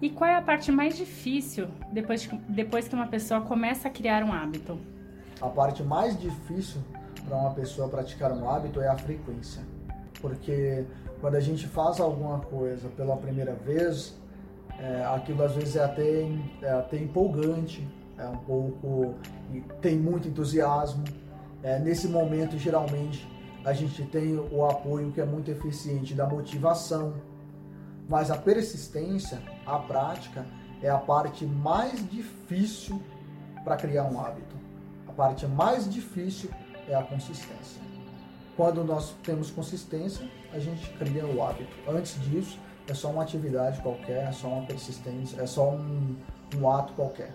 E qual é a parte mais difícil depois, depois que uma pessoa começa a criar um hábito? A parte mais difícil para uma pessoa praticar um hábito é a frequência. Porque quando a gente faz alguma coisa pela primeira vez, é, aquilo às vezes é até, é até empolgante, é um pouco. tem muito entusiasmo. É, nesse momento, geralmente, a gente tem o apoio que é muito eficiente da motivação, mas a persistência, a prática, é a parte mais difícil para criar um hábito. A parte mais difícil é a consistência. Quando nós temos consistência, a gente cria o hábito. Antes disso, é só uma atividade qualquer, é só uma persistência, é só um, um ato qualquer.